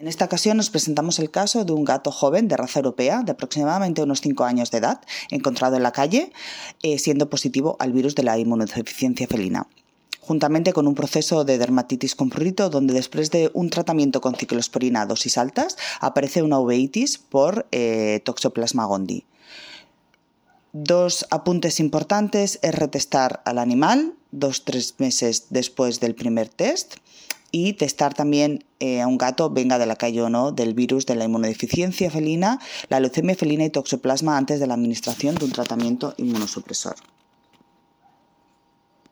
En esta ocasión nos presentamos el caso de un gato joven de raza europea de aproximadamente unos 5 años de edad, encontrado en la calle, eh, siendo positivo al virus de la inmunodeficiencia felina juntamente con un proceso de dermatitis con prurito donde después de un tratamiento con ciclosporina a dosis altas aparece una uveitis por eh, Toxoplasma gondii. Dos apuntes importantes es retestar al animal dos tres meses después del primer test y testar también eh, a un gato, venga de la calle o no, del virus de la inmunodeficiencia felina, la leucemia felina y toxoplasma antes de la administración de un tratamiento inmunosupresor.